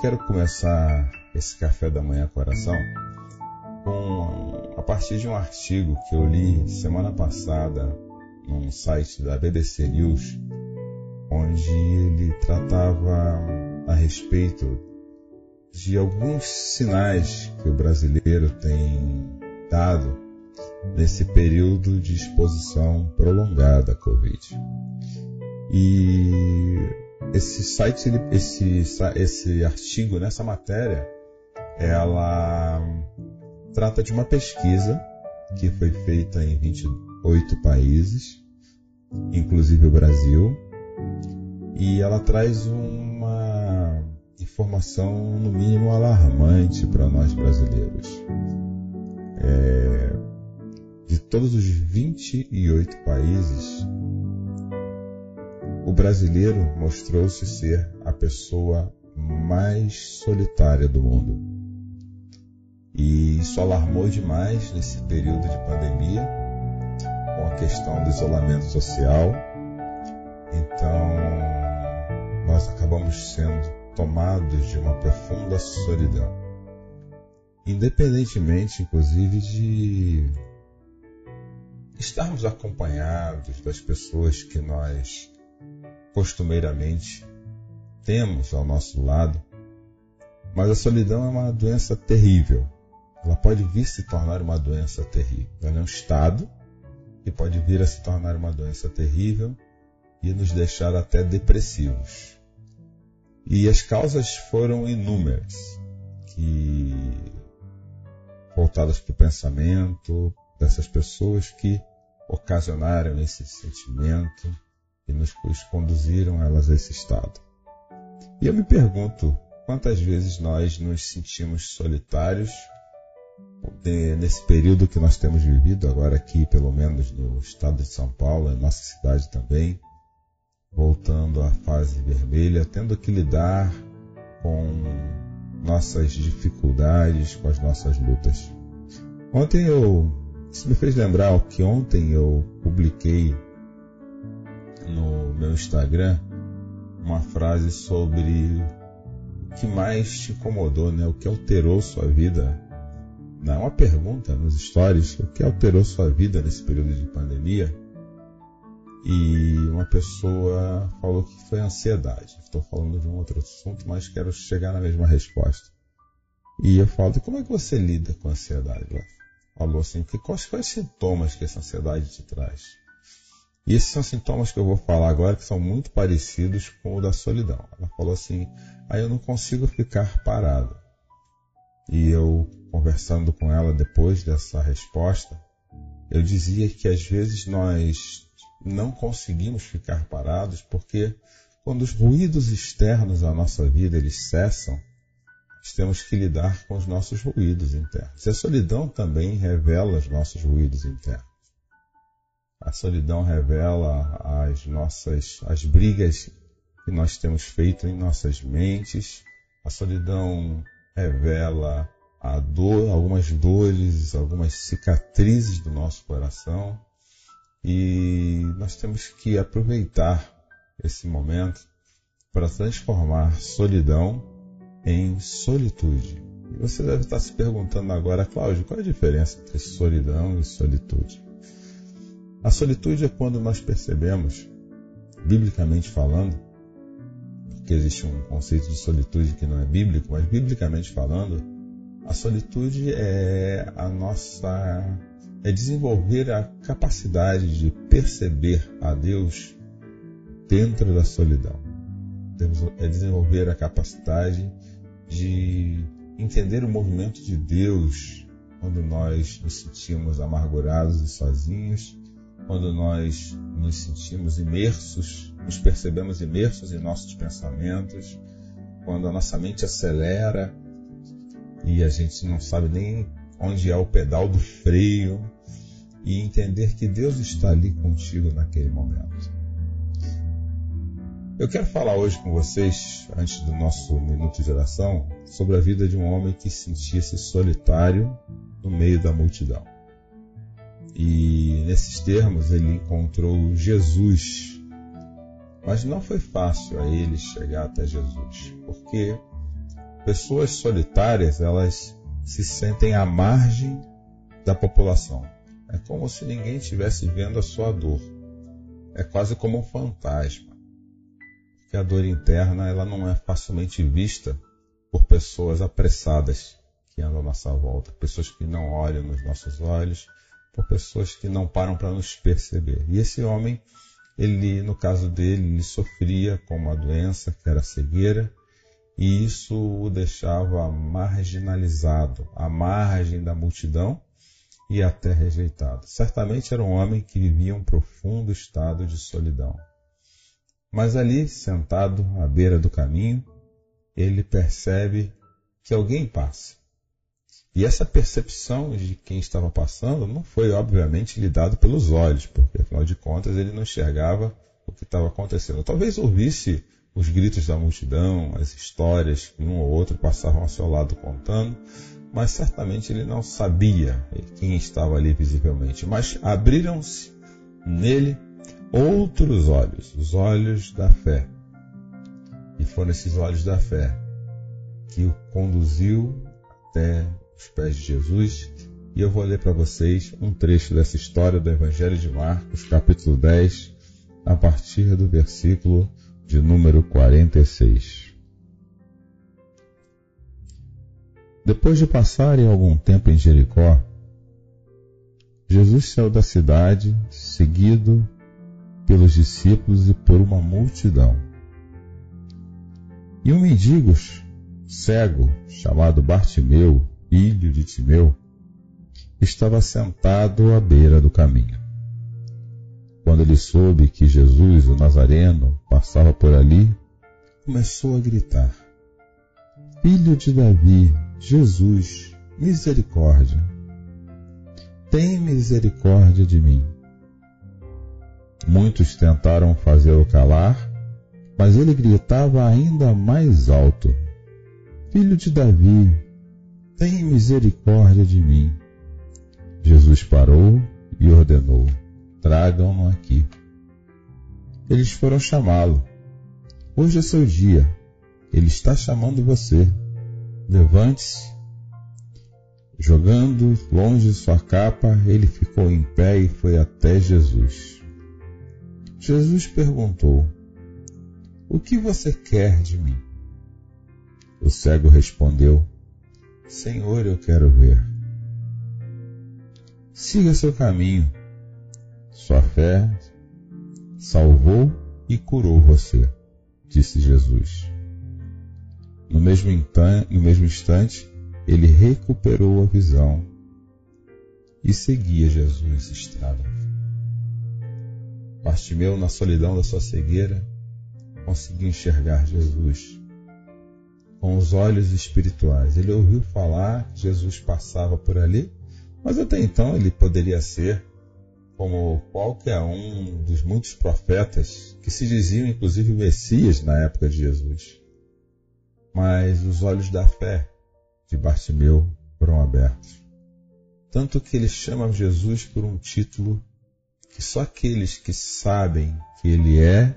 Quero começar esse café da manhã coração com a partir de um artigo que eu li semana passada num site da BBC News, onde ele tratava a respeito de alguns sinais que o brasileiro tem dado nesse período de exposição prolongada à Covid. E esse site, esse, esse artigo, nessa matéria, ela trata de uma pesquisa que foi feita em 28 países, inclusive o Brasil, e ela traz uma informação, no mínimo, alarmante para nós brasileiros. É, de todos os 28 países, o brasileiro mostrou-se ser a pessoa mais solitária do mundo. E isso alarmou demais nesse período de pandemia, com a questão do isolamento social. Então, nós acabamos sendo tomados de uma profunda solidão. Independentemente, inclusive, de estarmos acompanhados das pessoas que nós costumeiramente temos ao nosso lado, mas a solidão é uma doença terrível. Ela pode vir se tornar uma doença terrível. Ela é um estado que pode vir a se tornar uma doença terrível e nos deixar até depressivos. E as causas foram inúmeras, que voltadas para o pensamento dessas pessoas que ocasionaram esse sentimento, e nos conduziram elas a esse estado. E eu me pergunto quantas vezes nós nos sentimos solitários nesse período que nós temos vivido, agora aqui, pelo menos no estado de São Paulo, em nossa cidade também, voltando à fase vermelha, tendo que lidar com nossas dificuldades, com as nossas lutas. Ontem eu, isso me fez lembrar que ontem eu publiquei no meu Instagram uma frase sobre o que mais te incomodou, né? O que alterou sua vida. Não, é uma pergunta nos stories, o que alterou sua vida nesse período de pandemia? E uma pessoa falou que foi ansiedade. Estou falando de um outro assunto, mas quero chegar na mesma resposta. E eu falo, como é que você lida com a ansiedade? Ela falou assim, que quais, quais sintomas que essa ansiedade te traz? E esses são sintomas que eu vou falar agora que são muito parecidos com o da solidão. Ela falou assim: aí eu não consigo ficar parado. E eu, conversando com ela depois dessa resposta, eu dizia que às vezes nós não conseguimos ficar parados porque quando os ruídos externos à nossa vida eles cessam, nós temos que lidar com os nossos ruídos internos. E a solidão também revela os nossos ruídos internos. A solidão revela as nossas as brigas que nós temos feito em nossas mentes. A solidão revela a dor, algumas dores, algumas cicatrizes do nosso coração. E nós temos que aproveitar esse momento para transformar solidão em solitude. E você deve estar se perguntando agora, Cláudio, qual é a diferença entre solidão e solitude? A solitude é quando nós percebemos, biblicamente falando, porque existe um conceito de solitude que não é bíblico, mas biblicamente falando, a solitude é a nossa é desenvolver a capacidade de perceber a Deus dentro da solidão. É desenvolver a capacidade de entender o movimento de Deus quando nós nos sentimos amargurados e sozinhos, quando nós nos sentimos imersos, nos percebemos imersos em nossos pensamentos, quando a nossa mente acelera e a gente não sabe nem onde é o pedal do freio, e entender que Deus está ali contigo naquele momento. Eu quero falar hoje com vocês, antes do nosso minuto de oração, sobre a vida de um homem que sentia-se solitário no meio da multidão. E nesses termos ele encontrou Jesus. Mas não foi fácil a ele chegar até Jesus, porque pessoas solitárias, elas se sentem à margem da população. É como se ninguém estivesse vendo a sua dor. É quase como um fantasma. Porque a dor interna ela não é facilmente vista por pessoas apressadas que andam à nossa volta, pessoas que não olham nos nossos olhos, por pessoas que não param para nos perceber. E esse homem, ele, no caso dele, ele sofria com uma doença que era cegueira, e isso o deixava marginalizado, à margem da multidão, e até rejeitado. Certamente era um homem que vivia um profundo estado de solidão. Mas ali, sentado à beira do caminho, ele percebe que alguém passa. E essa percepção de quem estava passando não foi, obviamente, lhe dado pelos olhos, porque, afinal de contas, ele não enxergava o que estava acontecendo. Talvez ouvisse os gritos da multidão, as histórias que um ou outro passavam ao seu lado contando, mas certamente ele não sabia quem estava ali visivelmente. Mas abriram-se nele outros olhos, os olhos da fé. E foram esses olhos da fé que o conduziu até os pés de Jesus. E eu vou ler para vocês um trecho dessa história do Evangelho de Marcos, capítulo 10, a partir do versículo de número 46. Depois de passarem algum tempo em Jericó, Jesus saiu da cidade, seguido pelos discípulos e por uma multidão. E um mendigo cego, chamado Bartimeu, filho de Timeu, estava sentado à beira do caminho. Quando ele soube que Jesus, o Nazareno, passava por ali, começou a gritar: Filho de Davi, Jesus, misericórdia. Tem misericórdia de mim. Muitos tentaram fazê-lo calar, mas ele gritava ainda mais alto: Filho de Davi, tem misericórdia de mim. Jesus parou e ordenou: Tragam-no aqui. Eles foram chamá-lo. Hoje é seu dia. Ele está chamando você. Levante-se. Jogando longe sua capa, ele ficou em pé e foi até Jesus. Jesus perguntou: O que você quer de mim? O cego respondeu: Senhor, eu quero ver. Siga seu caminho. Sua fé salvou e curou você, disse Jesus. No mesmo, no mesmo instante, ele recuperou a visão e seguia Jesus estrada. Bartimeu, na solidão da sua cegueira, conseguiu enxergar Jesus com os olhos espirituais. Ele ouviu falar Jesus passava por ali, mas até então ele poderia ser como qualquer um dos muitos profetas que se diziam inclusive Messias na época de Jesus mas os olhos da fé de Bartimeu foram abertos. Tanto que ele chama Jesus por um título que só aqueles que sabem que ele é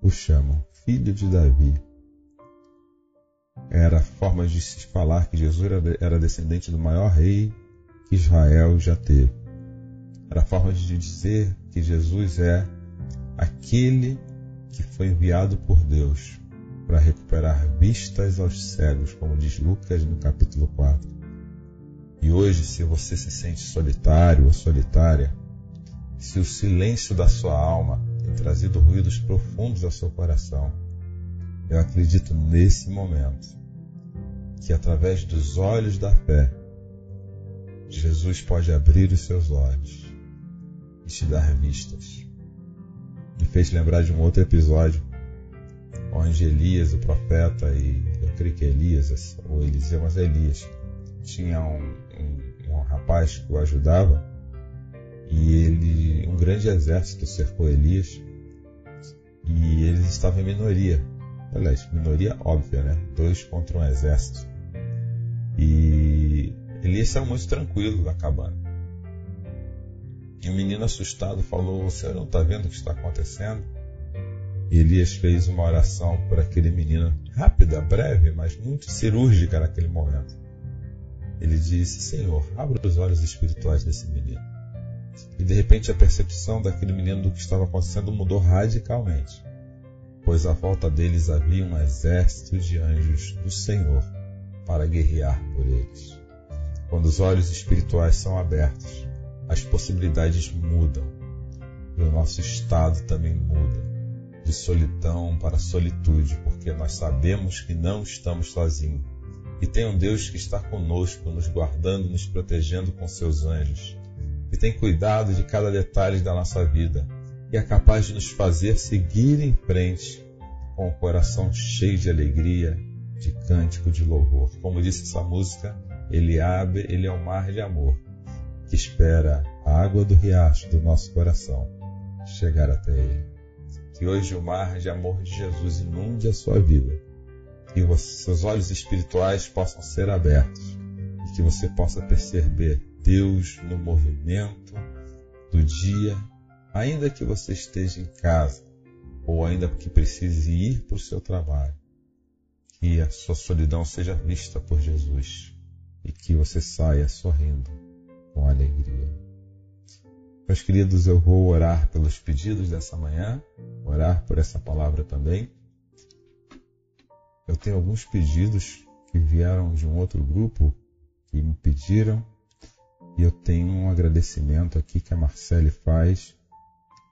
o chamam, Filho de Davi. Era forma de se falar que Jesus era descendente do maior rei que Israel já teve. Era forma de dizer que Jesus é aquele que foi enviado por Deus para recuperar vistas aos cegos, como diz Lucas no capítulo 4. E hoje, se você se sente solitário ou solitária, se o silêncio da sua alma tem trazido ruídos profundos ao seu coração, eu acredito nesse momento que através dos olhos da fé, Jesus pode abrir os seus olhos e te dar vistas. Me fez lembrar de um outro episódio onde Elias, o profeta, e eu creio que Elias, ou Eliseu, mas Elias, tinha um, um, um rapaz que o ajudava e ele, um grande exército cercou Elias e eles estavam em minoria. Aliás, minoria óbvia, né? Dois contra um exército. E Elias saiu muito tranquilo da cabana. E o menino assustado falou: senhor não está vendo o que está acontecendo? E Elias fez uma oração por aquele menino, rápida, breve, mas muito cirúrgica naquele momento. Ele disse: Senhor, abra os olhos espirituais desse menino. E de repente a percepção daquele menino do que estava acontecendo mudou radicalmente, pois à volta deles havia um exército de anjos do Senhor para guerrear por eles. Quando os olhos espirituais são abertos, as possibilidades mudam e o nosso estado também muda de solidão para solitude, porque nós sabemos que não estamos sozinhos e tem um Deus que está conosco, nos guardando, nos protegendo com seus anjos que tem cuidado de cada detalhe da nossa vida e é capaz de nos fazer seguir em frente com o coração cheio de alegria, de cântico, de louvor. Como disse essa música, ele abre, ele é um mar de amor que espera a água do riacho do nosso coração chegar até ele. Que hoje o mar de amor de Jesus inunde a sua vida, que os seus olhos espirituais possam ser abertos e que você possa perceber Deus no movimento do dia, ainda que você esteja em casa ou ainda que precise ir para o seu trabalho. Que a sua solidão seja vista por Jesus e que você saia sorrindo com alegria. Meus queridos, eu vou orar pelos pedidos dessa manhã, orar por essa palavra também. Eu tenho alguns pedidos que vieram de um outro grupo que me pediram e eu tenho um agradecimento aqui que a Marcele faz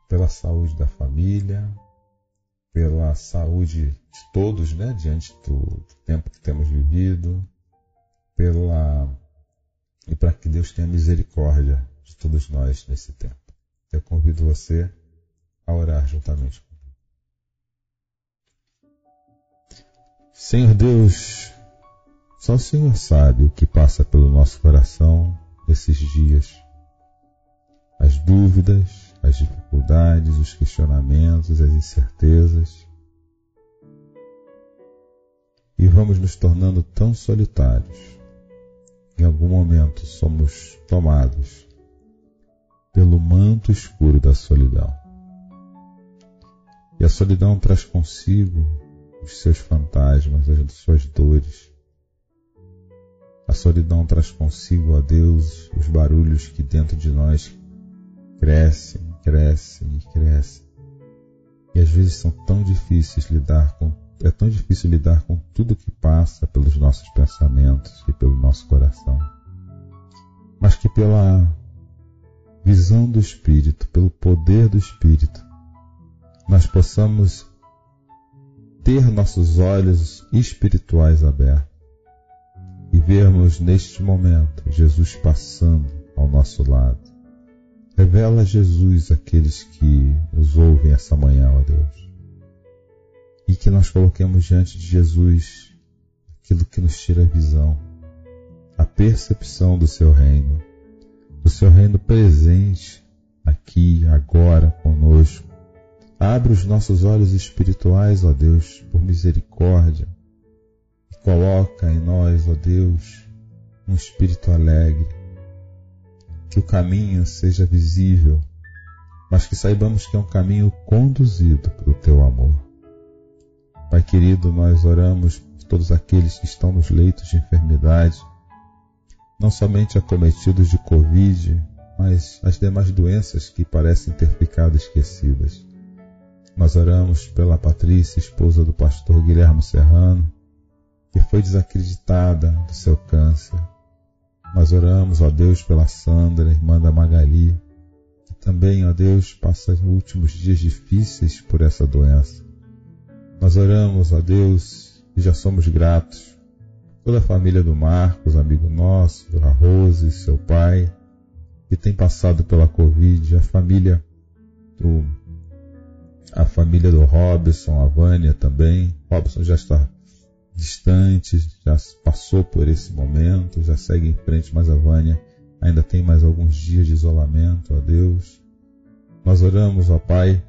pela saúde da família, pela saúde de todos, né, diante do tempo que temos vivido, pela e para que Deus tenha misericórdia de todos nós nesse tempo. Eu convido você a orar juntamente comigo. Senhor Deus, só o Senhor sabe o que passa pelo nosso coração nesses dias. As dúvidas, as dificuldades, os questionamentos, as incertezas. E vamos nos tornando tão solitários. Em algum momento somos tomados pelo manto escuro da solidão. E a solidão traz consigo os seus fantasmas, as suas dores, a solidão traz consigo, ó Deus, os barulhos que dentro de nós crescem, crescem e crescem. E às vezes são tão difíceis lidar com, é tão difícil lidar com tudo que passa pelos nossos pensamentos e pelo nosso coração. Mas que pela visão do Espírito, pelo poder do Espírito, nós possamos ter nossos olhos espirituais abertos e vermos neste momento Jesus passando ao nosso lado. Revela Jesus àqueles que nos ouvem essa manhã, ó Deus. E que nós coloquemos diante de Jesus aquilo que nos tira a visão, a percepção do seu reino, do seu reino presente aqui, agora, conosco. Abre os nossos olhos espirituais, ó Deus, por misericórdia, Coloca em nós, ó Deus, um espírito alegre, que o caminho seja visível, mas que saibamos que é um caminho conduzido pelo teu amor. Pai querido, nós oramos por todos aqueles que estão nos leitos de enfermidade, não somente acometidos de Covid, mas as demais doenças que parecem ter ficado esquecidas. Nós oramos pela Patrícia, esposa do pastor Guilherme Serrano, que foi desacreditada do seu câncer. Nós oramos, ó Deus, pela Sandra, irmã da Magali, que também, ó Deus, passa os últimos dias difíceis por essa doença. Nós oramos, ó Deus, e já somos gratos toda a família do Marcos, amigo nosso, a Rose, seu pai, que tem passado pela Covid, a família do a família do Robson, a Vânia também. Robson já está distante, já passou por esse momento, já segue em frente, mas a Vânia ainda tem mais alguns dias de isolamento, ó Deus. Nós oramos, ó Pai,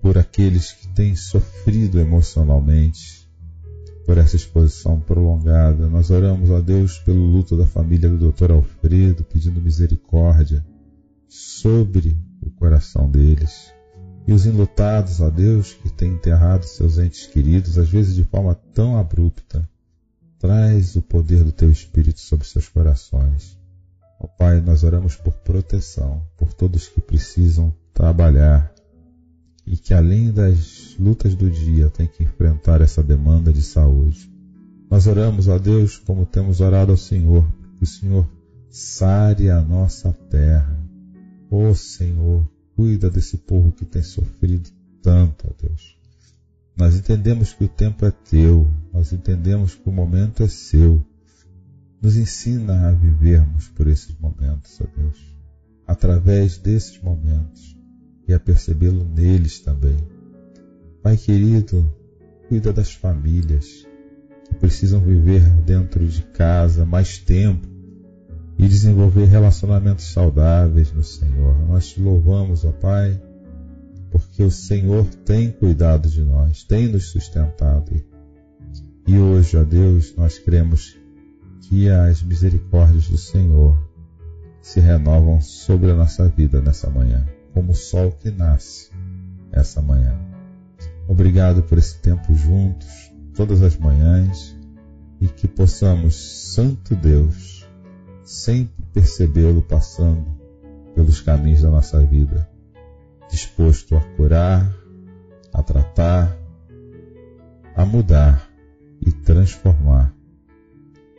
por aqueles que têm sofrido emocionalmente por essa exposição prolongada. Nós oramos, ó Deus, pelo luto da família do Dr. Alfredo, pedindo misericórdia sobre o coração deles. E os enlutados, ó Deus, que têm enterrado seus entes queridos, às vezes de forma tão abrupta, traz o poder do Teu Espírito sobre seus corações. Ó Pai, nós oramos por proteção, por todos que precisam trabalhar e que além das lutas do dia tem que enfrentar essa demanda de saúde. Nós oramos a Deus como temos orado ao Senhor, que o Senhor sare a nossa terra. Ó Senhor, cuida desse povo que tem sofrido tanto, ó Deus. Nós entendemos que o tempo é teu, nós entendemos que o momento é seu. Nos ensina a vivermos por esses momentos, ó Deus. Através desses momentos, e a percebê-lo neles também. Pai querido, cuida das famílias que precisam viver dentro de casa mais tempo e desenvolver relacionamentos saudáveis no Senhor. Nós te louvamos, ó Pai, porque o Senhor tem cuidado de nós, tem nos sustentado. E hoje, ó Deus, nós cremos que as misericórdias do Senhor se renovam sobre a nossa vida nessa manhã como o sol que nasce essa manhã. Obrigado por esse tempo juntos, todas as manhãs, e que possamos, Santo Deus, sempre percebê-lo passando pelos caminhos da nossa vida, disposto a curar, a tratar, a mudar e transformar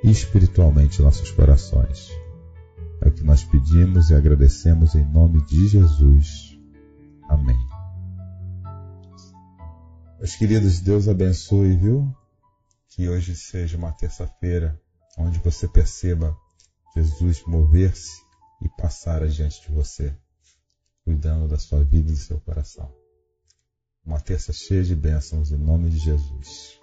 espiritualmente nossos corações. É o que nós pedimos e agradecemos em nome de Jesus. Amém. Meus queridos, Deus abençoe, viu? Que hoje seja uma terça-feira onde você perceba Jesus mover-se e passar adiante de você, cuidando da sua vida e do seu coração. Uma terça cheia de bênçãos em nome de Jesus.